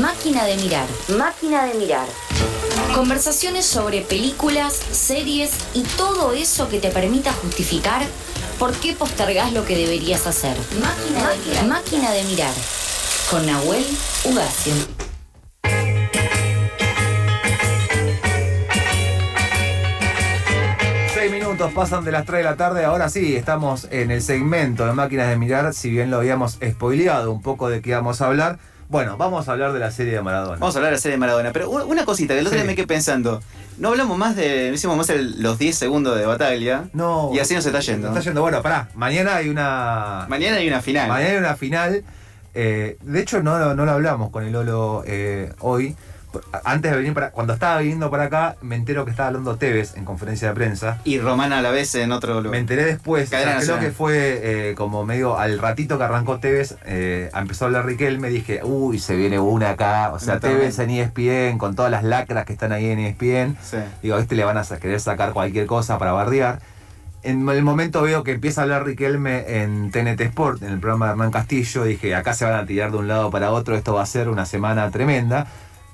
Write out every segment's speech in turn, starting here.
Máquina de mirar. Máquina de mirar. Conversaciones sobre películas, series y todo eso que te permita justificar por qué postergás lo que deberías hacer. Máquina, de mirar. Máquina de mirar. Con Nahuel Ugacio. Minutos pasan de las 3 de la tarde. Ahora sí, estamos en el segmento de máquinas de mirar. Si bien lo habíamos spoileado un poco de qué íbamos a hablar. Bueno, vamos a hablar de la serie de Maradona. Vamos a hablar de la serie de Maradona. Pero una- cosita, que el otro Sí. día me quedé pensando. No hablamos más de. no Hicimos más el- los 10 segundos de Bataglia. No. Y así nos está yendo. Está yendo. Bueno, pará. Mañana hay una. Mañana hay una final. Mañana hay una final. Eh, de hecho, no, lo- no lo hablamos con el Lolo eh, hoy. Antes de venir para. Cuando estaba viniendo para acá, me entero que estaba hablando Tevez en conferencia de prensa. Y Romana a la vez en otro lugar. Me enteré después, sea, creo que fue eh, como medio al ratito que arrancó Tevez, eh, empezó a hablar Riquelme, dije, uy, se viene una acá, o sea, Totalmente. Tevez en ESPN, con todas las lacras que están ahí en ESPN, Sí. digo, a este le van a querer sacar cualquier cosa para bardear. En el momento veo que empieza a hablar Riquelme en TNT Sport, en el programa de Hernán Castillo, dije, acá se van a tirar de un lado para otro, esto va a ser una semana tremenda.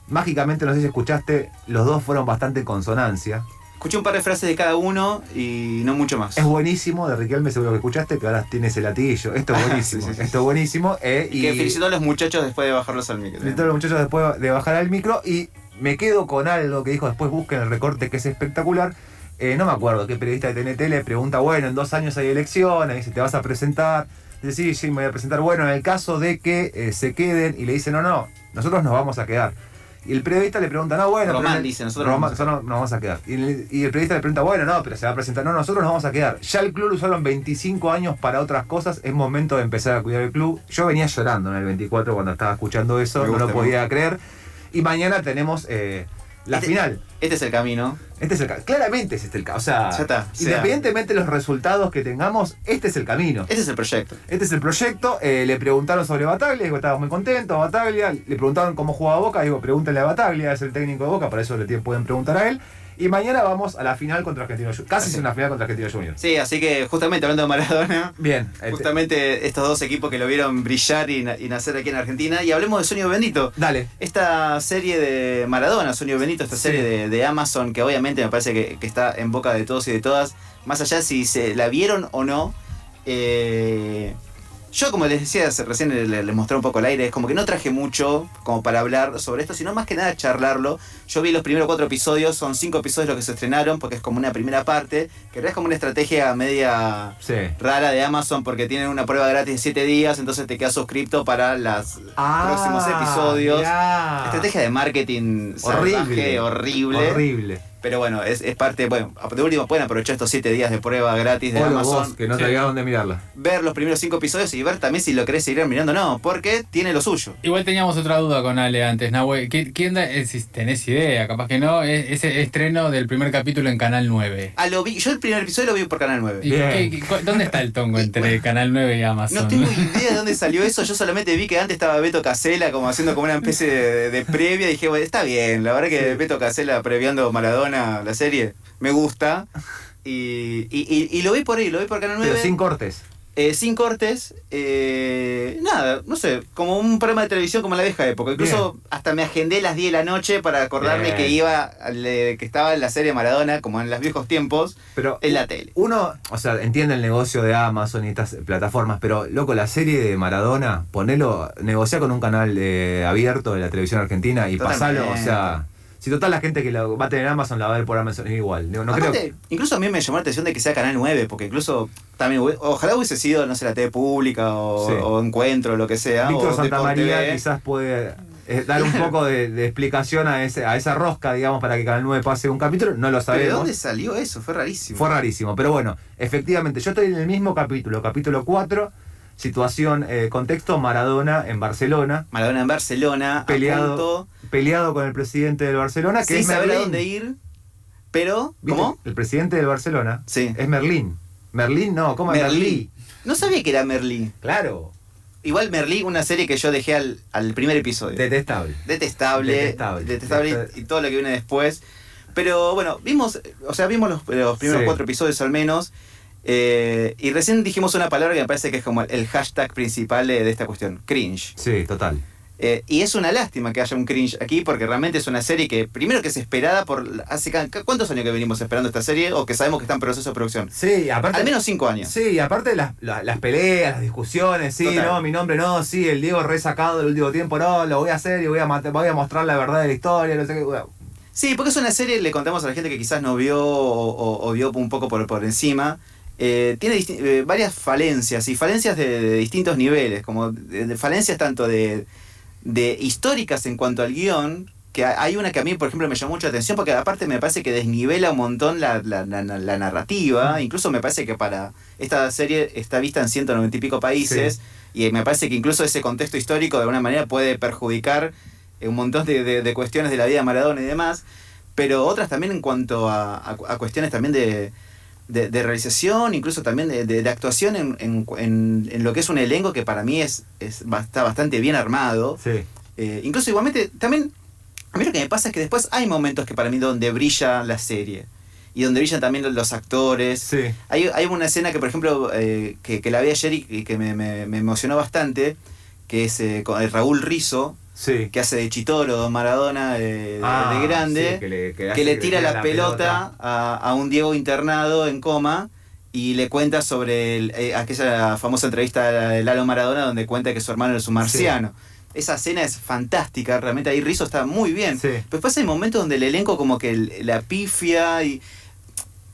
Mágicamente, no sé si escuchaste, los dos fueron bastante en consonancia. Escuché un par de frases de cada uno y no mucho más. Es buenísimo, de Riquelme seguro que escuchaste, que ahora tiene ese latillo. Esto es buenísimo, sí, sí, sí. esto es buenísimo. eh, Y que felicitó a los muchachos después de bajarlos al micro. felicitó a los muchachos después de bajar al micro y me quedo con algo que dijo después, busquen el recorte que es espectacular. Eh, no me acuerdo qué periodista de TNT le pregunta, bueno, en dos años hay elecciones, dice, ¿te vas a presentar? Dice, sí, sí, me voy a presentar. Bueno, en el caso de que eh, se queden y le dicen, no, no, nosotros nos vamos a quedar. Y el periodista le pregunta, no, bueno. Román pero- dice, nosotros Román, nos nosotros nos vamos a quedar. Y el, y el periodista le pregunta, bueno, no, pero se va a presentar. No, nosotros nos vamos a quedar. Ya el club lo usaron 25 años para otras cosas. Es momento de empezar a cuidar el club. Yo venía llorando en el 24 cuando estaba escuchando eso. No lo podía creer. Y mañana tenemos eh, la Este- final. Este es el camino. Este es el ca- Claramente es este el caso. O sea, Ya está, sea- independientemente de los resultados que tengamos, este es el camino. Este es el proyecto. Este es el proyecto. eh, le preguntaron sobre Bataglia, digo, estaba muy contento, Bataglia. Le preguntaron cómo jugaba Boca, digo, pregúntenle a Bataglia, es el técnico de Boca, para eso le pueden preguntar a él. Y mañana vamos a la final contra Argentino Juniors. Casi es una final contra Argentino Juniors. Sí, así que justamente hablando de Maradona, Bien. este- justamente estos dos equipos que lo vieron brillar y, na- y nacer aquí en Argentina. Y hablemos de Sueño Bendito. dale. Esta serie de Maradona, Sueño Benito, esta Sí. serie de, de Amazon, que obviamente me parece que, que está en boca de todos y de todas, más allá si se la vieron o no, eh, yo como les decía recién, le- le- les mostré un poco al aire, es como que no traje mucho como para hablar sobre esto, sino más que nada charlarlo. Yo vi los primeros cuatro episodios, son cinco episodios los que se estrenaron, porque es como una primera parte, que es como una estrategia media Sí. rara de Amazon porque tienen una prueba gratis de 7 días, entonces te quedas suscripto para los próximos episodios. Estrategia de marketing Horrible. salvaje, horrible. Horrible. Pero bueno, es, es parte, bueno, de último pueden aprovechar estos 7 días de prueba gratis de Amazon. vos, que no te Sí. había dónde mirarla. Ver los primeros 5 episodios y ver también si lo querés seguir mirando o no, porque tiene lo suyo. Igual teníamos otra duda con Ale antes, Nahue. ¿Qué, ¿Quién da, eh, si tenés idea? Capaz que no. Es, ese estreno del primer capítulo en Canal 9. Ah, lo vi, yo el primer episodio lo vi por Canal 9. ¿Y Bien. qué- qué- cu- ¿Dónde está el tongo entre Canal 9 y Amazon? No tengo idea de dónde salió eso, yo solamente vi que antes estaba Beto Casela como haciendo como una especie de, de previa y dije, bueno, está bien, la verdad que Beto Casela previando Maradona la serie, me gusta. Y, y, y- y lo vi por ahí, lo vi por Canal 9. Pero sin cortes. eh, sin cortes, eh, nada, no sé, como un programa de televisión como la vieja época. Incluso hasta me agendé las 10 de la noche para acordarme Bien. que iba, eh, que estaba en la serie Maradona, como en los viejos tiempos, Pero en la tele. uno, o sea, entiende el negocio de Amazon y estas plataformas, pero loco, la serie de Maradona, ponelo, negocia con un canal eh, abierto de la televisión argentina y Totalmente. pasalo, o sea, si total la gente que lo va a tener Amazon la va a ver por Amazon igual. No, no creo incluso a mí me llamó la atención de que sea Canal 9, porque incluso también, ojalá hubiese sido, no sé, la TV pública o, Sí. o Encuentro, lo que sea. Víctor Santamaría quizás puede eh, dar un poco de, de explicación a, ese, a esa rosca, digamos, para que Canal 9 pase un capítulo, no lo ¿Pero de sabemos. dónde salió eso? Fue rarísimo. Fue rarísimo, pero bueno, efectivamente, yo estoy en el mismo capítulo, capítulo 4, situación, eh, contexto, Maradona en Barcelona, Maradona en Barcelona, Peleado, peleado con el presidente del Barcelona, que sin es saber a Merlín. dónde ir, pero. ¿cómo? El presidente del Barcelona Sí. es Merlín. Merlín no, ¿cómo es Merlí. No sabía que era Merlí. Claro, Igual Merlí, una serie que yo dejé al, al primer episodio. detestable. detestable, Detestable. detestable, y- todo lo que viene después. Pero bueno, vimos, o sea, vimos los, los primeros Sí. cuatro episodios al menos. Eh, y recién dijimos una palabra que me parece que es como el hashtag principal de, esta cuestión, cringe. Sí, total. Eh, y es una lástima que haya un cringe aquí porque realmente es una serie que primero que es esperada por hace cuántos años que venimos esperando esta serie o que sabemos que está en proceso de producción. Sí, aparte. Al menos cinco años. Sí, y aparte las, la- las peleas, las discusiones, sí, Total. no, mi nombre no, sí, el Diego resacado del último tiempo, no, lo voy a hacer y voy a, voy a mostrar la verdad de la historia, no sé qué. bueno. Sí, porque es una serie, le contamos a la gente que quizás no vio o, o- o vio un poco por, por encima. Eh, tiene eh, varias falencias y falencias de, de distintos niveles, como de, de falencias tanto de, de históricas en cuanto al guion, que ha- hay una que a mí, por ejemplo, me llamó mucho la atención porque aparte me parece que desnivela un montón la, la- la- la narrativa, incluso me parece que para esta serie está vista en 190 y pico países y me parece que incluso ese contexto histórico de alguna manera puede perjudicar eh, un montón de, de- de cuestiones de la vida de Maradona y demás, pero otras también en cuanto a, a- a cuestiones también de, de- de realización, incluso también de, de- actuación en, en- en- en lo que es un elenco que para mí es, es está bastante bien armado. Sí. Eh, incluso igualmente, también, a mí lo que me pasa es que después hay momentos que para mí donde brilla la serie. Y donde brillan también los- actores. Sí. Hay, hay una escena que, por ejemplo, eh, que, que la vi ayer y que me, me- me emocionó bastante, que es eh, con el Raúl Rizzo, Sí. que hace de Chitoro, Don Maradona, de, Ah, de grande, sí, que le, que que hace le tira la, pelota, A, a un Diego internado en coma y le cuenta sobre el- eh, aquella famosa entrevista de Lalo Maradona donde cuenta que su hermano es un marciano. Esa escena es fantástica, realmente ahí Rizzo está muy bien. Pero después hay momentos donde el elenco como que la pifia y...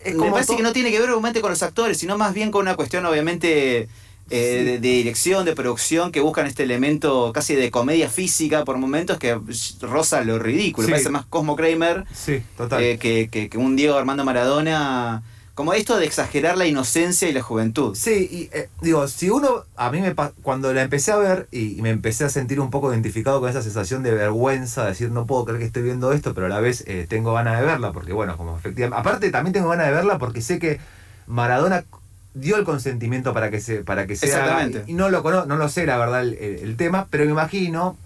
Es me como parece to- que no tiene que ver obviamente con los actores, sino más bien con una cuestión obviamente eh, Sí. de, de dirección, de producción, que buscan este elemento casi de comedia física por momentos que roza lo ridículo. Sí. Parece más Cosmo Kramer Sí, total. eh, que, que- que un Diego Armando Maradona. Como esto de exagerar la inocencia y la juventud. Sí, y eh, digo, si uno, a mí me cuando la empecé a ver y, y me empecé a sentir un poco identificado con esa sensación de vergüenza, de decir, no puedo creer que estoy viendo esto, pero a la vez tengo ganas de verla, porque bueno, como efectivamente, aparte también tengo ganas de verla porque sé que Maradona dio el consentimiento para que se, para que se haga, Exactamente. y no lo cono- no lo sé la verdad el, el- el tema, pero me imagino,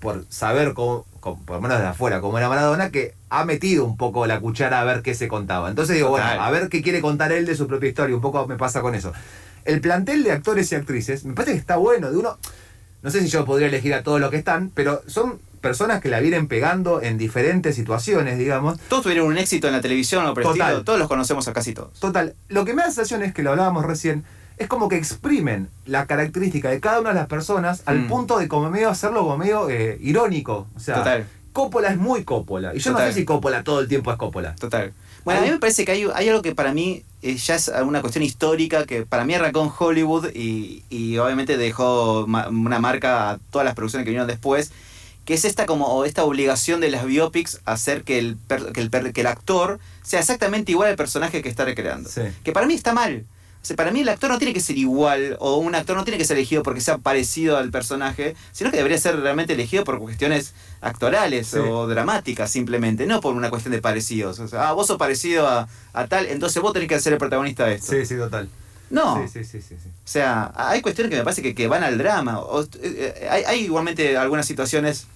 por saber cómo, cómo- por lo menos de afuera, cómo era Maradona, que ha metido un poco la cuchara a ver qué se contaba. Entonces digo, Total. bueno, a ver qué quiere contar él de su propia historia, un poco me pasa con eso. El plantel de actores y actrices me parece que está bueno, de uno, no sé si yo podría elegir a todos los que están, pero son personas que la vienen pegando en diferentes situaciones, digamos. Todos tuvieron un éxito en la televisión o el Total. todos los conocemos a casi todos. Total, lo que me da la sensación es que lo hablábamos recién, es como que exprimen la característica de cada una de las personas al Mm. punto de como medio hacerlo como medio eh, irónico. O sea, Total. Coppola es muy Coppola. Y yo Total. no sé si Coppola todo el tiempo es Coppola. Total. Bueno, a mí me parece que hay, hay algo que para mí eh, ya es una cuestión histórica, que para mí arrancó en Hollywood y, y obviamente dejó ma- una marca a todas las producciones que vinieron después, que es esta como esta obligación de las biopics hacer que el, per- que el, per- que el actor sea exactamente igual al personaje que está recreando. Sí. Que para mí está mal. O sea, para mí el actor no tiene que ser igual, o un actor no tiene que ser elegido porque sea parecido al personaje, sino que debería ser realmente elegido por cuestiones actorales Sí. o dramáticas simplemente, no por una cuestión de parecidos. O sea, ah, vos sos parecido a, a tal, entonces vos tenés que ser el protagonista de esto. Sí, sí, total. No, Sí, sí, sí, o sea, hay cuestiones que me parece que, que van al drama. O- eh, eh, hay, hay igualmente algunas situaciones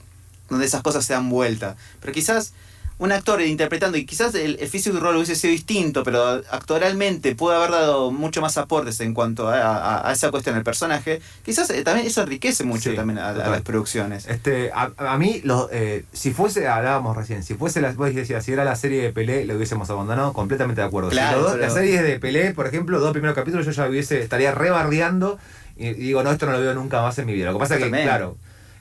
donde esas cosas se dan vuelta. Pero quizás un actor interpretando, y quizás el, el físico rol hubiese sido distinto, pero actoralmente puede haber dado mucho más aportes en cuanto a, a- a esa cuestión del personaje. Quizás eh, también eso enriquece mucho Sí, también a, las producciones. Este, a, mí, los, eh, si fuese, hablábamos recién, si fuese la, vos decías, si era la serie de Pelé, lo hubiésemos abandonado, completamente de acuerdo. Si Claro, dos- pero- Las series de Pelé, por ejemplo, dos primeros capítulos, yo ya hubiese, estaría rebardeando y, digo, no, esto no lo veo nunca más en mi vida. Lo que pasa es que, claro,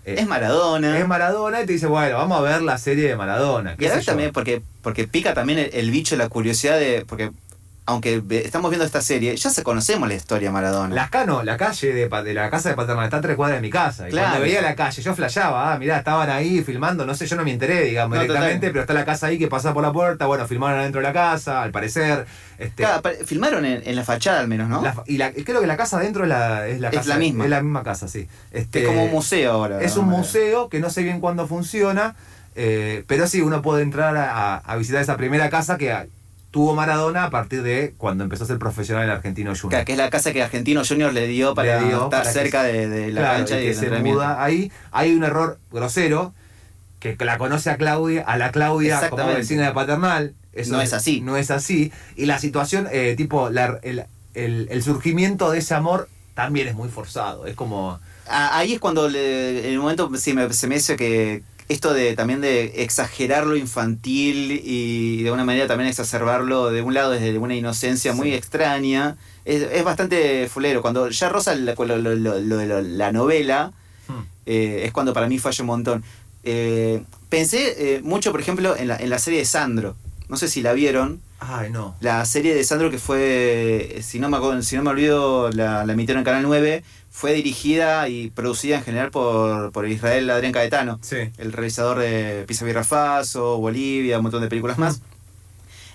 eh, Es Maradona. es Maradona y te dice, bueno, vamos a ver la serie de Maradona. Y a también, porque, porque pica también el, el bicho, la curiosidad de. Porque aunque estamos viendo esta serie, ya se conocemos la historia de Maradona. Las Cano, la calle de, de la casa de Paternal está a tres cuadras de mi casa. Y Claro. cuando veía la calle, yo flasheaba, ah, mirá, estaban ahí filmando, no sé, yo no me enteré, digamos, No, directamente, total. pero está la casa ahí que pasa por la puerta, bueno, filmaron adentro de la casa, al parecer. Este, Claro, filmaron en, en la fachada al menos, ¿no? la- y la- creo que la casa adentro es la, es la Es casa. la misma. Es la misma casa, sí. Este, es como un museo ahora. Es un museo que no sé bien cuándo funciona, eh, pero sí, uno puede entrar a, a visitar esa primera casa que tuvo Maradona a partir de cuando empezó a ser profesional en Argentino Junior. Claro, que es la casa que Argentino Junior le dio para Le dio estar para cerca se- de, de la Claro, cancha y y que se muda ahí. Hay un error grosero que la conoce a Claudia, a la Claudia como vecina de paternal. Eso No es así. No es así. Y la situación, eh, tipo, la- el, el- el surgimiento de ese amor también es muy forzado. Es como. a- ahí es cuando le- en el momento sí, me- se me dice que esto de también de exagerar lo infantil y de una manera también exacerbarlo de un lado desde una inocencia muy Sí. extraña es, es bastante fulero cuando ya rosa la- lo, lo- lo- la novela Hmm. eh, es cuando para mí falla un montón Eh, pensé eh, mucho por ejemplo en la, en la serie de Sandro no sé si la vieron Ay, no. la serie de Sandro que fue, si no me, si no me olvido, la, la emitieron en Canal 9, fue dirigida y producida en general por, por Israel Adrián Caetano, Sí. el realizador de Pisa Birra Faso, Bolivia, un montón de películas más.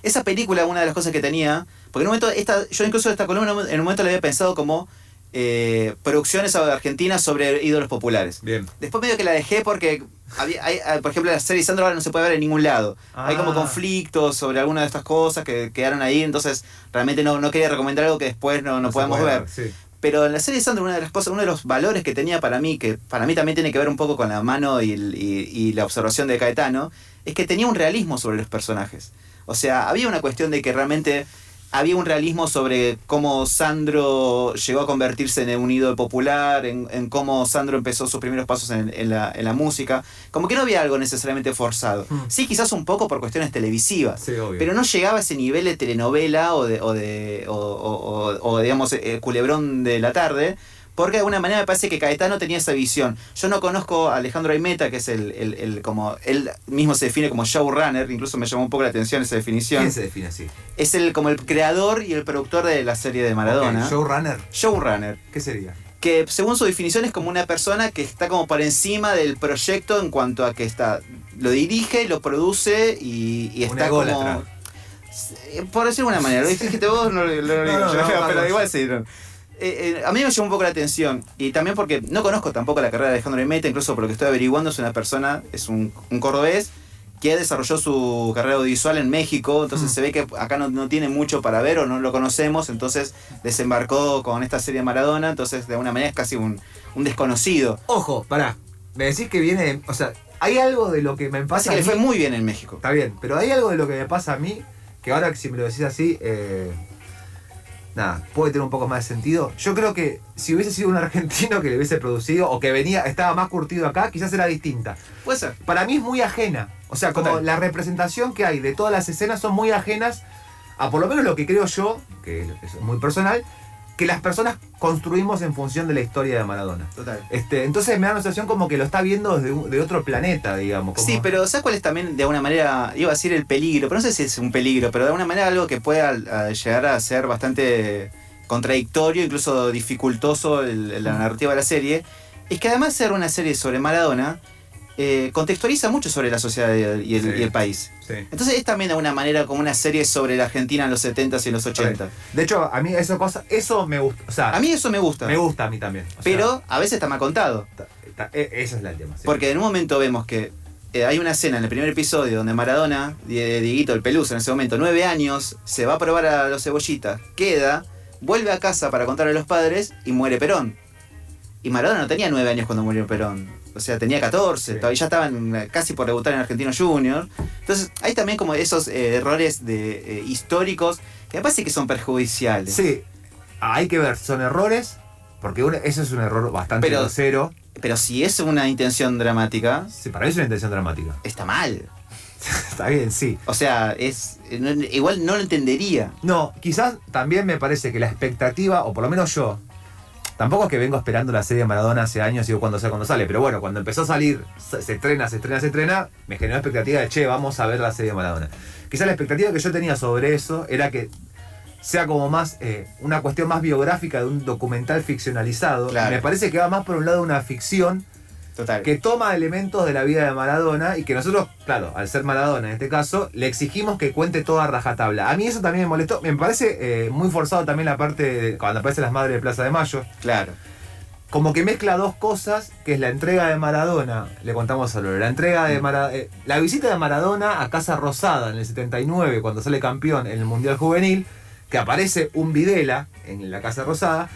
Esa película, una de las cosas que tenía, porque en un momento, esta, yo incluso esta columna en un momento la había pensado como eh, producciones argentinas sobre ídolos populares. Bien. Después medio que la dejé porque, había, hay, por ejemplo, la serie Sandro ahora no se puede ver en ningún lado. Hay como Ah. conflictos sobre alguna de estas cosas que quedaron ahí, entonces realmente no, no quería recomendar algo que después no, no, podamos puede ver. Sí. Pero en la serie Sandro, una de las cosas, uno de los valores que tenía para mí, que para mí también tiene que ver un poco con la mano y- y la observación de Caetano, es que tenía un realismo sobre los personajes. O sea, había una cuestión de que realmente había un realismo sobre cómo Sandro llegó a convertirse en un ídolo popular, en, en cómo Sandro empezó sus primeros pasos en, en la, en la música. Como que no había algo necesariamente forzado. Hmm. Sí, quizás un poco por cuestiones televisivas. Sí. Pero no llegaba a ese nivel de telenovela o de, o de o, o- o- o, digamos, eh, culebrón de la tarde, porque de alguna manera me parece que Caetano tenía esa visión. Yo no conozco a Alejandro Aimeta, que es el, el- el- como, él mismo se define como showrunner, incluso me llamó un poco la atención esa definición. ¿Quién se define así? Es el como el creador y el productor de la serie de Maradona. Showrunner. Showrunner ¿Qué sería? que según su definición es como una persona que está como por encima del proyecto en cuanto a que está lo dirige, lo produce y, está como ególatra. Eh, por decirlo de una manera, lo dijiste vos, no lo, lo- No, no, yo, no, pero igual sí. Eh, eh, a mí me llamó un poco la atención y también porque no conozco tampoco la carrera de Alejandro Meta, incluso por lo que estoy averiguando es una persona, es un, un cordobés que desarrolló su carrera audiovisual en México, entonces Mm. se ve que acá no, no tiene mucho para ver o no lo conocemos, entonces desembarcó con esta serie de Maradona, entonces de alguna manera es casi un, un desconocido. Ojo, pará. Me decís que viene. O sea, hay algo de lo que me Pasa pasa. que le a fue mí- muy bien en México. Está bien, pero hay algo de lo que me pasa a mí que ahora, si me lo decís así, eh, nada, puede tener un poco más de sentido. Yo creo que si hubiese sido un argentino que le hubiese producido o que venía, estaba más curtido acá, quizás era distinta. Puede ser. Para mí es muy ajena. O sea, como Total. la representación que hay de todas las escenas son muy ajenas a por lo menos lo que creo yo, que es muy personal, que las personas construimos en función de la historia de Maradona. Total. Este, entonces me da la sensación como que lo está viendo desde un- de otro planeta, digamos. como- Sí, pero ¿sabes cuál es también de alguna manera, iba a decir el peligro, pero no sé si es un peligro, pero de alguna manera algo que pueda a, llegar a ser bastante contradictorio, incluso dificultoso el- la narrativa de la serie, es que además de ser una serie sobre Maradona, eh, contextualiza mucho sobre la sociedad y el, y el- Sí. y el país. Sí. Entonces es también de alguna manera como una serie sobre la Argentina en los 70s y en los 80. De hecho, a mí eso cosa, eso me gusta. O sea, A mí eso me gusta, me gusta a mí también. O sea, pero a veces está mal contado. ta- ta- e- es el tema. sí. Porque en un momento vemos que eh, hay una escena en el primer episodio donde Maradona, Die- Dieguito el Pelusa, en ese momento, nueve años, se va a probar a los cebollitas, queda, vuelve a casa para contarle a los padres y muere Perón. Y Maradona no tenía nueve años cuando murió Perón. O sea, tenía 14, Sí. todavía ya estaban casi por debutar en Argentino Junior. Entonces, hay también como esos eh, errores de, eh, históricos que me parece que son perjudiciales. Sí, hay que ver, son errores, porque uno- eso es un error bastante Pero- grosero. Pero si es una intención dramática, Sí, para mí es una intención dramática. está mal. Está bien, sí. O sea, es no- igual no lo entendería. No, quizás también me parece que la expectativa, o por lo menos yo, tampoco es que vengo esperando la serie de Maradona hace años y digo cuando sale, cuando sale, pero bueno, cuando empezó a salir, se, se estrena, se estrena, se estrena, me generó expectativa de, che, vamos a ver la serie de Maradona. Quizás la expectativa que yo tenía sobre eso era que sea como más eh, una cuestión más biográfica de un documental ficcionalizado. Claro. Me parece que va más por un lado de una ficción Total. que toma elementos de la vida de Maradona y que nosotros, claro, al ser Maradona en este caso, le exigimos que cuente toda rajatabla. A mí eso también me molestó. Me parece eh, muy forzado también la parte de cuando aparecen las madres de Plaza de Mayo. Claro. Como que mezcla dos cosas, que es la entrega de Maradona, le contamos a Lore, la entrega de Maradona, la visita de Maradona a Casa Rosada en el 79, cuando sale campeón en el Mundial Juvenil, que aparece un Videla en la Casa Rosada,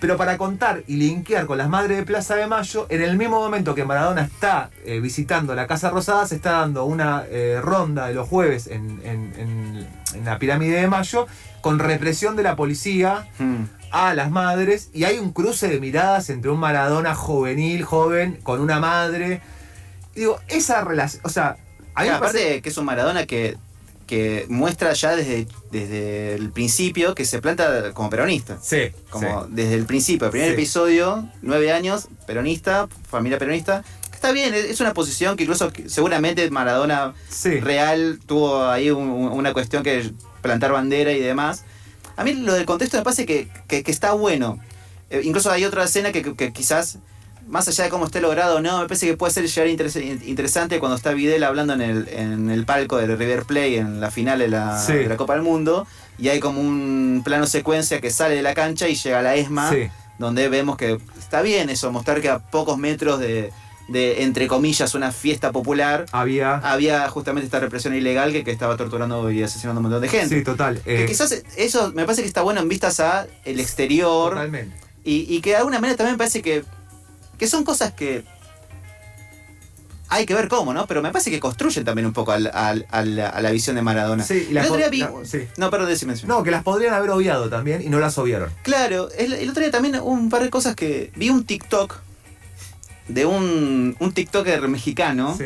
pero para contar y linkear con las madres de Plaza de Mayo, en el mismo momento que Maradona está eh, visitando la Casa Rosada, se está dando una eh, ronda de los jueves en, en- en- en la pirámide de Mayo, con represión de la policía Mm. a las madres, y hay un cruce de miradas entre un Maradona juvenil, joven, con una madre. Digo, esa relación, o sea, a mí Claro, me parece- aparte que es un Maradona que, que muestra ya desde, desde el principio que se planta como peronista. Sí, Como sí. desde el principio, el primer Sí. episodio, nueve años, peronista, familia peronista. Está bien, es una posición que incluso seguramente Maradona Sí. real tuvo ahí un- un- una cuestión que plantar bandera y demás. A mí lo del contexto me parece que, que- que está bueno. Eh, incluso hay otra escena que quizás, más allá de cómo esté logrado o no, me parece que puede ser llegar interes- interesante cuando está Videl hablando en el, en el palco del River Play en la final de la, Sí. de la Copa del Mundo. Y hay como un plano secuencia que sale de la cancha y llega a la ESMA Sí. donde vemos que está bien eso, mostrar que a pocos metros de, de, entre comillas, una fiesta popular, Había. había justamente esta represión ilegal que, que estaba torturando y asesinando a un montón de gente. Sí, total. Que eh, quizás eso me parece que está bueno en vistas a el exterior Totalmente. y, y que de alguna manera también me parece que, que son cosas que hay que ver cómo, ¿no? Pero me parece que construyen también un poco al- al- a, la, a la visión de Maradona. Sí, y el las otro día po- vi... la- sí. No, perdón, decime. decime. No, que las podrían haber obviado también y no las obviaron. Claro, el, el otro día también hubo un par de cosas que... Vi un TikTok de un, un TikToker mexicano Sí.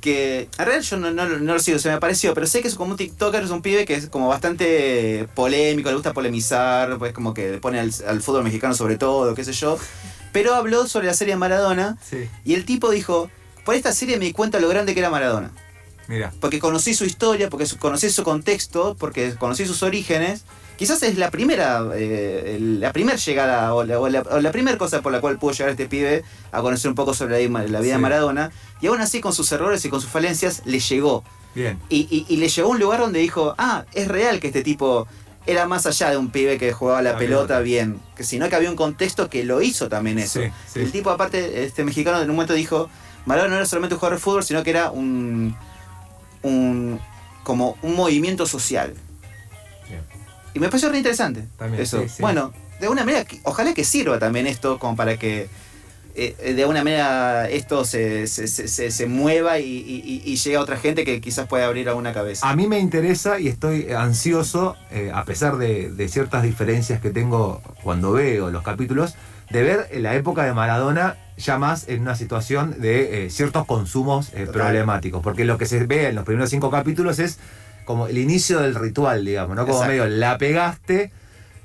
que en realidad yo no, no, no lo sigo, se me apareció, pero sé que es como un TikToker, es un pibe que es como bastante polémico, le gusta polemizar, pues como que pone al, al fútbol mexicano sobre todo, qué sé yo. Pero habló sobre la serie Maradona Sí. y el tipo dijo, por esta serie me di cuenta lo grande que era Maradona. Mira. Porque conocí su historia, porque conocí su contexto, porque conocí sus orígenes. Quizás es la primera, eh, la primera llegada o la, o la- o la primera cosa por la cual pudo llegar este pibe a conocer un poco sobre la, la vida de. Maradona. Y aún así con sus errores y con sus falencias le llegó. Bien. Y, y- y le llegó a un lugar donde dijo, ah, es real que este tipo era más allá de un pibe que jugaba la, La pelota, pelota. bien, que sino que había un contexto que lo hizo también eso. Sí, sí. El tipo aparte, este mexicano en un momento dijo, Maradona no era solamente un jugador de fútbol, sino que era un, un como un movimiento social. Bien. Y me pareció re interesante También, eso. sí. Bueno, de alguna manera, ojalá que sirva también esto como para que eh, eh, de alguna manera esto se, se, se- se- mueva y, y- y- llegue a otra gente que quizás pueda abrir alguna cabeza. A mí me interesa y estoy ansioso, eh, a pesar de, de ciertas diferencias que tengo cuando veo los capítulos, de ver la época de Maradona ya más en una situación de eh, ciertos consumos problemáticos. Porque lo que se ve en los primeros cinco capítulos es como el inicio del ritual, digamos, ¿no? Como Exacto. medio la pegaste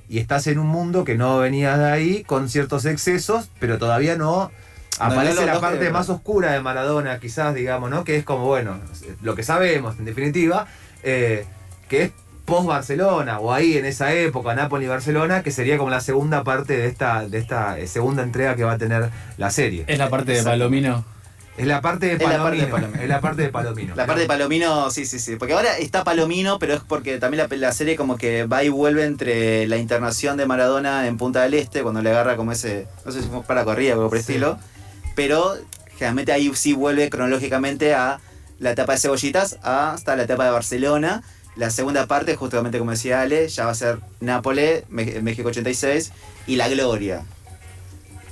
y estás en un mundo que no venías de ahí con ciertos excesos, pero todavía no. Aparece no la parte más oscura de Maradona, quizás, digamos, ¿no? Que es como, bueno, lo que sabemos, en definitiva, eh, que es post-Barcelona, o ahí en esa época, Napoli y Barcelona, que sería como la segunda parte de esta, de esta eh, segunda entrega que va a tener la serie. Es la parte de Exacto. Palomino. Es la parte de Palomino. Es la parte de Palomino. La parte de Palomino, sí, sí, sí. Porque ahora está Palomino, pero es porque también la, la serie como que va y vuelve entre la internación de Maradona en Punta del Este, cuando le agarra como ese, no sé si fue para corrida o algo por el Sí. estilo. Pero generalmente ahí sí vuelve cronológicamente a la etapa de Cebollitas hasta la etapa de Barcelona. La segunda parte, justamente como decía Ale, ya va a ser Nápoles, México 86 y La Gloria.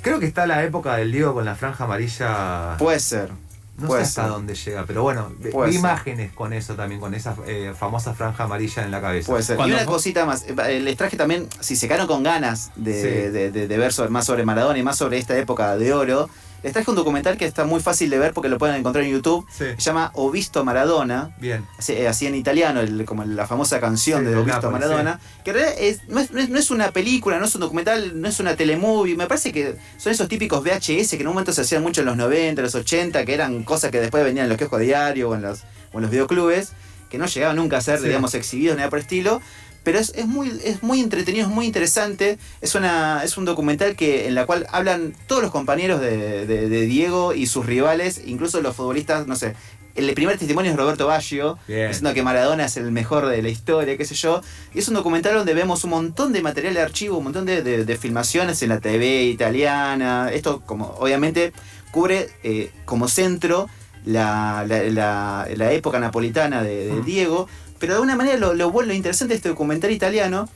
Creo que está la época del Diego con la franja amarilla. Puede ser. no puede sé hasta ser. dónde llega, pero bueno, vi imágenes con eso también, con esa eh, famosa franja amarilla en la cabeza. Puede ser. Y Cuando una fue- cosita más, eh, les traje también, si se quedaron con ganas de, Sí. de- de- de ver sobre- más sobre Maradona y más sobre esta época de oro, les traje un documental que está muy fácil de ver porque lo pueden encontrar en YouTube. Sí. Se llama Ho visto Maradona, Bien. así, eh, así en italiano, el- como la famosa canción Sí, de Ho visto Nápoles, Maradona, que en realidad es- no, es, no una película, no es un documental, no es una telemovie, me parece que son esos típicos VHS que en un momento se hacían mucho en los 90, los 80, que eran cosas que después venían en los kioscos diarios o en los, o en los videoclubes, que no llegaban nunca a ser, digamos, exhibidos ni nada por el estilo. Pero es, es muy, es muy entretenido, es muy interesante. Es, una, es un documental que, en la cual hablan todos los compañeros de, de- de Diego y sus rivales, incluso los futbolistas, no sé. El primer testimonio es Roberto Baggio, Bien. diciendo que Maradona es el mejor de la historia, qué sé yo. Y es un documental donde vemos un montón de material de archivo, un montón de, de- filmaciones en la TV italiana. Esto, como obviamente, cubre eh, como centro la, la- la- la época napolitana de, de. Diego. Pero de alguna manera lo, lo, lo interesante de este documental italiano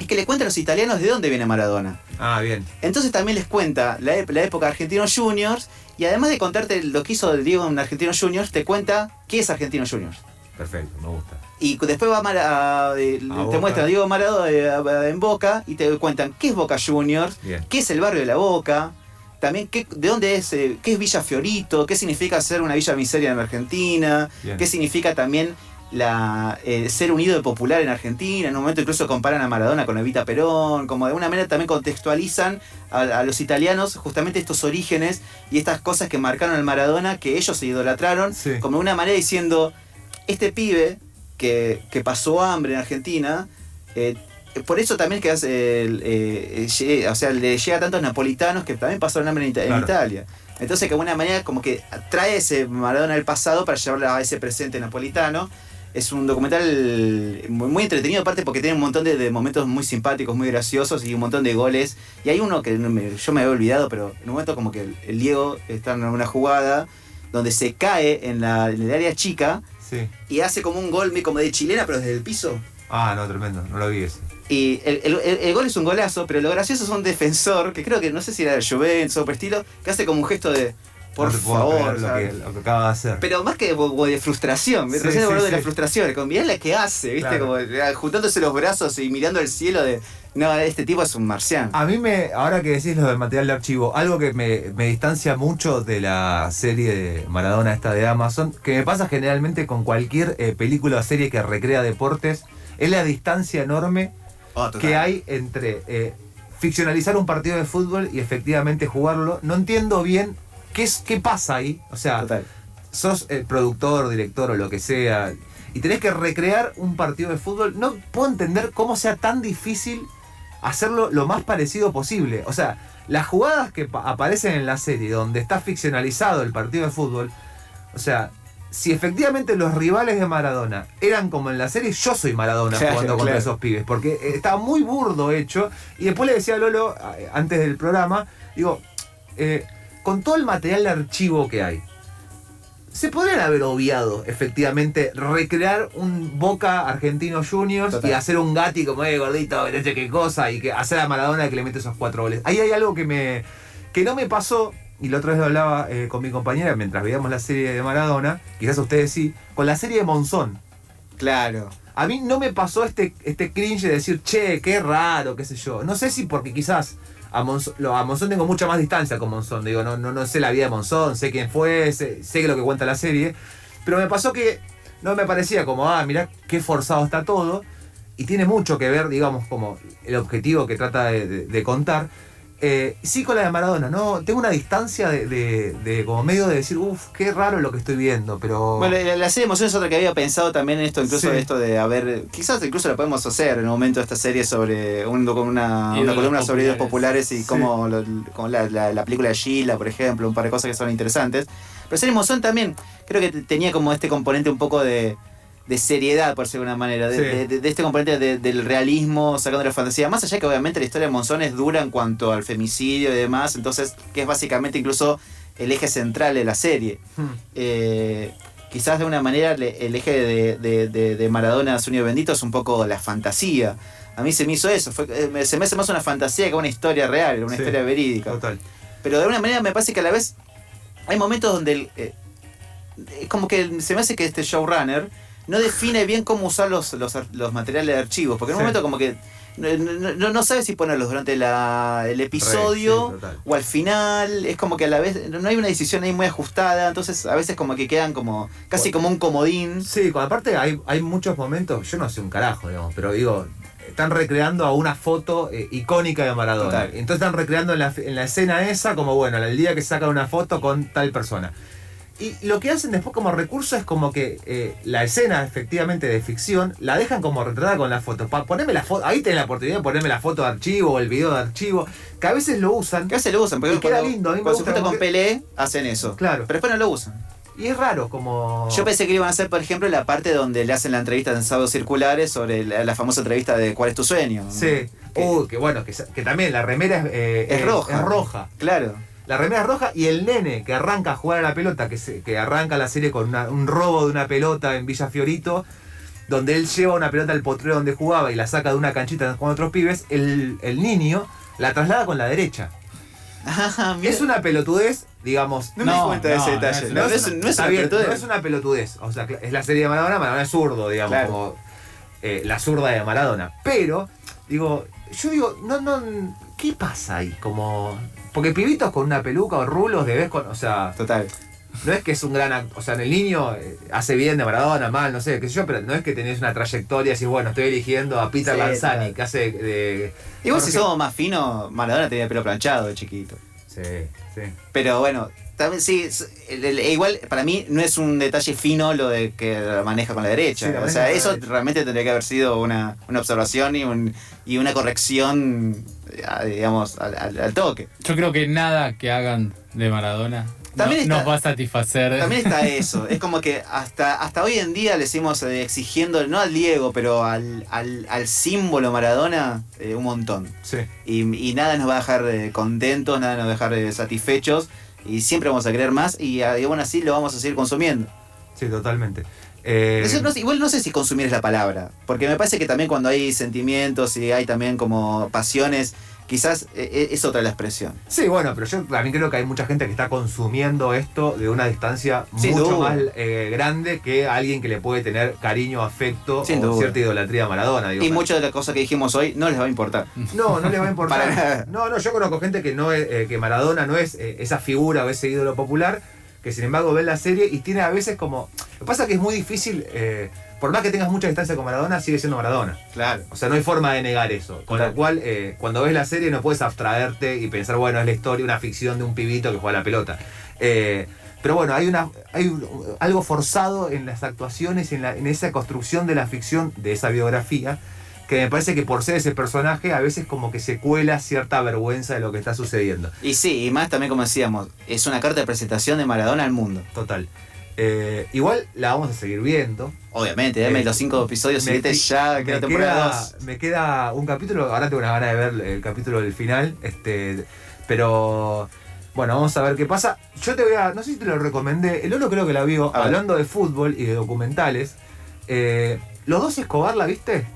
es que le cuenta a los italianos de dónde viene Maradona. Ah, bien. Entonces también les cuenta la, época de Argentinos Juniors y además de contarte lo que hizo Diego en Argentinos Juniors, te cuenta qué es Argentinos Juniors. Perfecto, me gusta. Y después va Mara- a- eh, te Boca. muestra a Diego Maradona eh, a- en Boca y te cuentan qué es Boca Juniors, Bien. qué es el barrio de la Boca, también qué, de dónde es, eh, qué es Villa Fiorito, qué significa ser una villa miseria en Argentina, Bien. qué significa también la, eh, ser un ídolo popular en Argentina. En un momento incluso comparan a Maradona con Evita Perón, como de alguna manera también contextualizan a, a los italianos justamente estos orígenes y estas cosas que marcaron al Maradona, que ellos se idolatraron, Sí. como de una manera diciendo, este pibe que, que pasó hambre en Argentina, eh, por eso también que eh, lle- o sea, le llega a tantos napolitanos que también pasaron hambre en, Ita- en Claro. Italia. Entonces, que de alguna manera, como que trae ese Maradona del pasado para llevarlo a ese presente napolitano. Es un documental muy, muy entretenido, aparte porque tiene un montón de, de momentos muy simpáticos, muy graciosos y un montón de goles. Y hay uno que me- yo me había olvidado, pero en un momento como que el, el Diego está en una jugada donde se cae en, la, en el área chica Sí. y hace como un gol como de chilena, pero desde el piso. Ah, no, tremendo, no lo vi ese. Y el, el- gol es un golazo, pero lo gracioso es un defensor, que creo que no sé si era de Juventus o por estilo, que hace como un gesto de por No favor. lo que, lo que acaba de hacer. Pero más que bo- de frustración, me Sí, recién sí, de la frustración, como mirá la que hace, ¿viste? Claro. Como eh, juntándose los brazos y mirando el cielo de. No, este tipo es un marciano. A mí me, ahora que decís lo del material de archivo, algo que me, me distancia mucho de la serie de Maradona esta de Amazon, que me pasa generalmente con cualquier eh, película o serie que recrea deportes, es la distancia enorme Oh, que hay entre eh, ficcionalizar un partido de fútbol y efectivamente jugarlo. No entiendo bien qué, es, qué pasa ahí. O sea, Total. sos el productor, director o lo que sea, y tenés que recrear un partido de fútbol, no puedo entender cómo sea tan difícil hacerlo lo más parecido posible. O sea, las jugadas que pa- aparecen en la serie donde está ficcionalizado el partido de fútbol, o sea, si efectivamente los rivales de Maradona eran como en la serie, yo soy Maradona Claro, jugando contra claro. esos pibes, porque eh, estaba muy burdo hecho. Y después le decía a Lolo, antes del programa, digo, eh, con todo el material de archivo que hay, se podrían haber obviado, efectivamente, recrear un Boca Argentino Juniors Total. y hacer un Gatti como, eh, gordito, no sé qué cosa, y que hacer a Maradona que le mete esos cuatro goles. Ahí hay algo que me que no me pasó, y la otra vez lo hablaba eh, con mi compañera mientras veíamos la serie de Maradona, quizás ustedes sí, con la serie de Monzón. Claro. A mí no me pasó este, este cringe de decir, che, qué raro, qué sé yo. No sé si porque quizás a Monzón, a Monzón tengo mucha más distancia con Monzón. Digo, no, no, no sé la vida de Monzón, sé quién fue, sé, sé lo que cuenta la serie. Pero me pasó que no me parecía como, ah, mirá qué forzado está todo. Y tiene mucho que ver, digamos, como el objetivo que trata de contar. Eh, sí con la de Maradona, ¿no? Tengo una distancia de, de- de como medio de decir, uff, qué raro lo que estoy viendo, pero... Bueno, la, la serie de emociones es otra que había pensado también en esto, incluso Sí. de esto de haber. Quizás incluso la podemos hacer en un momento esta serie sobre un, con una, una columna sobre ídolos populares. y Sí. como, lo- como la, la- la película de Sheila, por ejemplo, un par de cosas que son interesantes. Pero serie Monzón también creo que te- tenía como este componente un poco de, de seriedad, por decir de alguna manera, de, Sí. de- de- de este componente de- del realismo sacando la fantasía. Más allá que obviamente la historia de Monzón es dura en cuanto al femicidio y demás, entonces que es básicamente incluso el eje central de la serie Hmm. eh, quizás de una manera le- el eje de, Maradona Sueño Bendito es un poco la fantasía. A mí se me hizo eso, fue, eh, se me hace más una fantasía que una historia real, una Sí. historia verídica. Total. Pero de alguna manera me parece que a la vez hay momentos donde el, eh, es como que se me hace que este showrunner no define bien cómo usar los, los, los materiales de archivos, porque en un Sí. momento como que no, no- no- no sabe si ponerlos durante la- el episodio sí, o al final, es como que a la vez no hay una decisión ahí muy ajustada, entonces a veces como que quedan como casi como un comodín. Sí, aparte hay, hay muchos momentos, yo no sé un carajo, digamos, pero digo, están recreando a una foto eh, icónica de Maradona. Total. Entonces están recreando en la, en la escena esa como, bueno, el día que saca una foto con tal persona. Y lo que hacen después como recurso es como que eh, la escena efectivamente de ficción la dejan como retratada con la foto. Pa, poneme la foto, ahí tenés la oportunidad de ponerme la foto de archivo o el video de archivo, que a veces lo usan. Que a veces lo usan, porque Y queda lindo, a mí me cuando se gusta juntan con que- Pelé, hacen eso. Claro. Pero después no lo usan. Y es raro como... Yo pensé que iban a hacer, por ejemplo, la parte donde le hacen la entrevista en sábados circulares sobre la, la famosa entrevista de ¿Cuál es tu sueño? Sí. Que- Uy, que bueno, que, que también la remera es, eh, Es eh, roja. Es roja. Claro. La remera roja y el nene que arranca a jugar a la pelota, que, se, que arranca la serie con una- un robo de una pelota en Villa Fiorito, donde él lleva una pelota al potrero donde jugaba y la saca de una canchita con otros pibes, el, el niño la traslada con la derecha. Ah. Es una pelotudez, digamos. No me di No, cuenta de ese no, no detalle. es- No, no es, es, no es una bien, no es una pelotudez. O sea, es la serie de Maradona, Maradona es zurdo, digamos, Claro. como eh, la zurda de Maradona. Pero, digo, yo digo, no, no, ¿qué pasa ahí? Como. Porque pibitos con una peluca o rulos de vez con. O sea, Total. no es que es un gran. O sea, en el niño eh, hace bien de Maradona, mal, no sé, qué sé yo, pero no es que tenés una trayectoria y decís, bueno, estoy eligiendo a Peter Sí, Lanzani, claro. que hace de. Igual si Jorge- somos más finos, Maradona tenía pelo planchado de chiquito. Sí, sí. Pero bueno, también sí, el- igual para mí no es un detalle fino lo de que maneja con la derecha. Sí, la o sea, eso derecha. realmente tendría que haber sido una, una observación y, un- y una corrección, eh, digamos, al, al- al toque. Yo creo que nada que hagan de Maradona no- También está- nos va a satisfacer. También está eso. Es como que hasta, hasta hoy en día le seguimos eh, exigiendo, no al Diego, pero al, al, al símbolo Maradona, eh, un montón. Sí. Y, y nada nos va a dejar contentos, nada nos va a dejar satisfechos. Y siempre vamos a querer más y, ah, y aún así lo vamos a seguir consumiendo. Sí, totalmente. Eh, Eso no sé- igual no sé si consumir es la palabra, porque me parece que también cuando hay sentimientos y hay también como pasiones, quizás eh, eh, es otra la expresión. Sí, bueno, pero yo también creo que hay mucha gente que está consumiendo esto de una distancia Sin mucho duda. más eh, grande que alguien que le puede tener cariño, afecto Sin o duda. cierta idolatría a Maradona. digo. Y muchas de las cosas que dijimos hoy no les va a importar. No, no les va a importar. Para. No, no, yo conozco gente que no es, eh, que Maradona no es eh, esa figura o ese ídolo popular, que sin embargo ve la serie y tiene a veces como. Lo que pasa es que es muy difícil, eh, por más que tengas mucha distancia con Maradona, sigue siendo Maradona. Claro. O sea, no hay forma de negar eso. Con lo cual, eh, cuando ves la serie no puedes abstraerte y pensar, bueno, es la historia, una ficción de un pibito que juega a la pelota. Eh, pero bueno, hay, una, hay algo forzado en las actuaciones, en, la- en esa construcción de la ficción, de esa biografía, que me parece que por ser ese personaje a veces como que se cuela cierta vergüenza de lo que está sucediendo. Y sí, y más también como decíamos, es una carta de presentación de Maradona al mundo. Total. Eh, igual la vamos a seguir viendo. Obviamente, dame Eh, los cinco episodios siguientes ya, me queda temporada queda, 2. me queda un capítulo, ahora tengo una gana de ver el capítulo del final, este, pero bueno, vamos a ver qué pasa. Yo te voy a, no sé si te lo recomendé, el Lolo creo que la vio, hablando de fútbol y de documentales. eh, ¿Los dos Escobar la viste?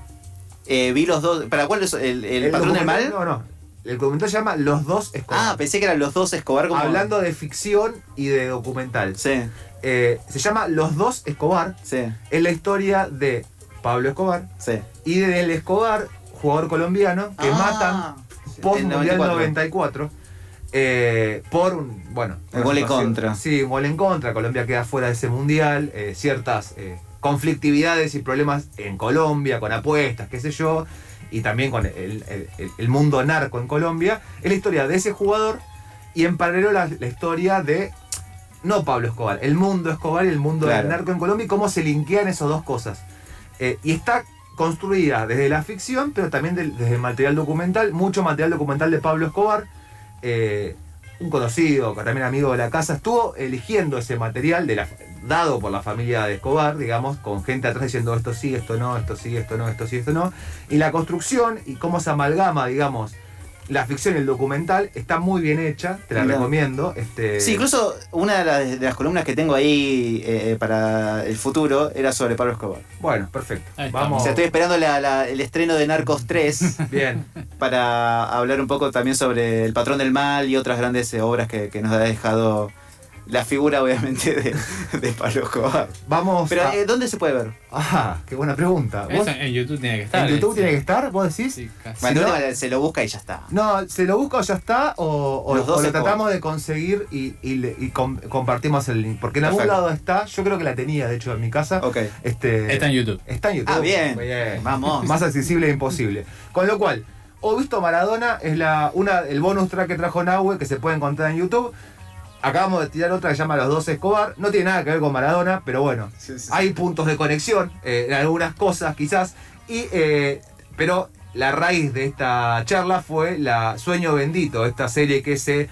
Eh, vi los dos. ¿Para cuál es el, el, patrón del mal? No, no. El documental se llama Los dos Escobar. Ah, pensé que eran los dos Escobar como. Hablando de ficción y de documental. Sí, Eh, se llama Los dos Escobar. sí, Es la historia de Pablo Escobar sí. y de Del Escobar, jugador colombiano, que Ah, matan post Mundial 94. 94 eh, por un. Bueno. Una gol en contra. Sí, un gol en contra. Colombia queda fuera de ese mundial. eh, ciertas conflictividades y problemas en Colombia, con apuestas, qué sé yo. Y también con el, el- mundo narco en Colombia. Es la historia de ese jugador y en paralelo la, la historia de. No Pablo Escobar, el mundo Escobar y el mundo Claro. del narco en Colombia y cómo se linkean esas dos cosas. Eh, y está construida desde la ficción, pero también del- desde el material documental, mucho material documental de Pablo Escobar. eh, un conocido, también amigo de la casa, estuvo eligiendo ese material de la, dado por la familia de Escobar, digamos, con gente atrás diciendo esto sí, esto no, esto sí, esto no, esto sí, esto no. Y la construcción y cómo se amalgama, digamos, la ficción y el documental está muy bien hecha, te la recomiendo. Este, Sí, incluso una de las, de las columnas que tengo ahí eh, para el futuro era sobre Pablo Escobar. Bueno, perfecto. Vamos. O sea, estoy esperando la- la- el estreno de Narcos 3 Bien. para hablar un poco también sobre El Patrón del Mal y otras grandes eh, obras que, que nos ha dejado la figura, obviamente, de, de Pablo Escobar. Vamos. Pero, a- eh, ¿dónde se puede ver? Ah, qué buena pregunta. ¿Vos- Eso en YouTube tiene que estar. ¿En YouTube eh, tiene sí. que estar? ¿Vos decís? Sí, casi. Bueno, no- de última, se lo busca y ya está. No, ¿se lo busca o ya está? ¿O, o- Los dos o lo tratamos de conseguir y, y y com- compartimos el link? Porque en algún Perfecto. lado está, yo creo que la tenía, de hecho, en mi casa. Ok. Este, Está en YouTube. Está en YouTube. Ah, bien. Muy bien. Vamos. Más accesible e imposible. Con lo cual, o visto Maradona es la una el bonus track que trajo Nahue que se puede encontrar en YouTube. Acabamos de tirar otra que se llama Los dos Escobar. No tiene nada que ver con Maradona, pero bueno, Sí, sí, sí. hay puntos de conexión eh, en algunas cosas quizás. Y, eh, pero la raíz de esta charla fue la Sueño Bendito, esta serie que se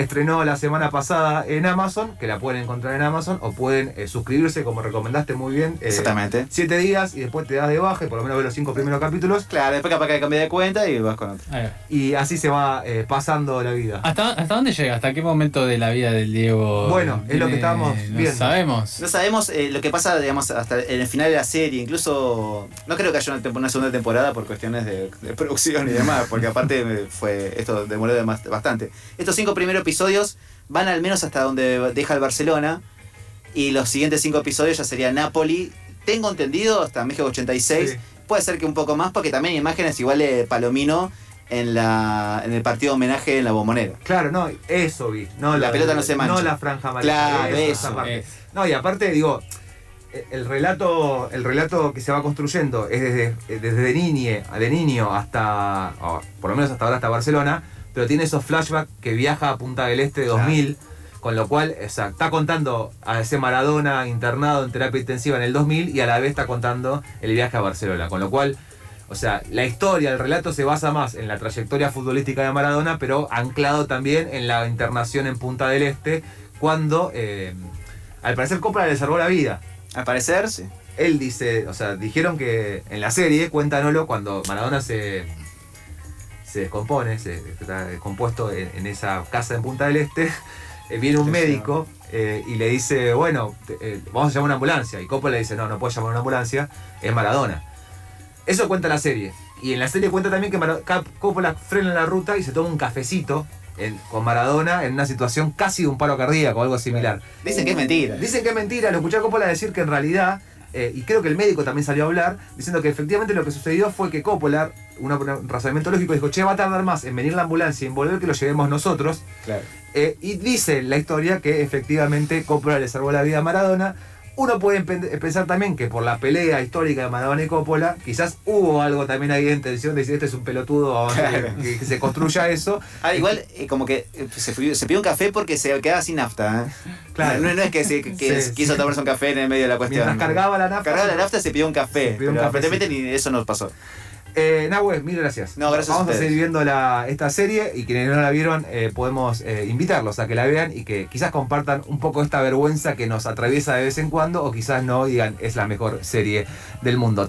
estrenó la semana pasada en Amazon, que la pueden encontrar en Amazon, o pueden eh, suscribirse, como recomendaste muy bien. eh, Exactamente. Siete días y después te das de baja y por lo menos ves los cinco primeros capítulos. Claro, después capaz que cambiar de cuenta y vas con otro. Y así se va eh, pasando la vida. ¿Hasta, ¿Hasta dónde llega? ¿Hasta qué momento de la vida del Diego? Bueno, es lo que estábamos no viendo. sabemos. No sabemos eh, lo que pasa, digamos, hasta en el final de la serie. Incluso, no creo que haya una, una segunda temporada por cuestiones de, de producción y demás, porque aparte fue esto demoró demas- bastante. Estos cinco primeros episodios van al menos hasta donde deja el Barcelona y los siguientes cinco episodios ya sería Napoli. Tengo entendido hasta México 86. Sí. Puede ser que un poco más, porque también hay imágenes igual de Palomino en, la, en el partido homenaje en la bombonera. Claro, no, eso vi. No La pelota no se mancha. No la franja amarilla. Claro, eso, parte. es. No, y aparte, digo, el relato, el relato que se va construyendo es desde, eh, desde niñe, de niño hasta, por lo menos hasta ahora hasta Barcelona, pero tiene esos flashbacks que viaja a Punta del Este Claro. 2000, con lo cual o sea, está contando a ese Maradona internado en terapia intensiva en el 2000 y a la vez está contando el viaje a Barcelona, con lo cual... O sea, la historia, el relato se basa más en la trayectoria futbolística de Maradona, pero anclado también en la internación en Punta del Este, cuando eh, al parecer Coppola le salvó la vida. Al parecer, sí. Él dice, o sea, dijeron que en la serie, cuenta Nolo, cuando Maradona se, se descompone, se está descompuesto en, en esa casa en Punta del Este, eh, viene un médico eh, y le dice, bueno, eh, vamos a llamar una ambulancia. Y Coppola le dice, no, no puedo llamar una ambulancia, es Maradona. Eso cuenta la serie. Y en la serie cuenta también que Cap- Coppola frena en la ruta y se toma un cafecito en- con Maradona en una situación casi de un paro cardíaco o algo similar. Dicen que es mentira. Dicen que es mentira, lo escuché a Coppola decir que en realidad, eh, y creo que el médico también salió a hablar, diciendo que efectivamente lo que sucedió fue que Coppola, un razonamiento lógico, dijo, che, va a tardar más en venir la ambulancia y en volver que lo llevemos nosotros. Claro. Eh, y dice la historia que efectivamente Coppola le salvó la vida a Maradona. Uno puede pensar también que por la pelea histórica de Maradona y Coppola, quizás hubo algo también ahí de intención de decir, este es un pelotudo, Claro. que, que se construya eso. Ah, igual, eh, como que eh, se, pidió- se pidió un café porque se quedaba sin nafta. ¿eh? Claro. No, no es que, se, que Sí, quiso sí. tomarse un café en el medio de la cuestión. Mientras cargaba la nafta. Cargaba la nafta se pidió un café. Se pidió un ni eso nos pasó. Eh, Nahue, mil gracias. No, gracias a Vamos a, ustedes. seguir viendo la, esta serie y quienes no la vieron eh, podemos eh, invitarlos a que la vean y que quizás compartan un poco esta vergüenza que nos atraviesa de vez en cuando o quizás no digan es la mejor serie del mundo.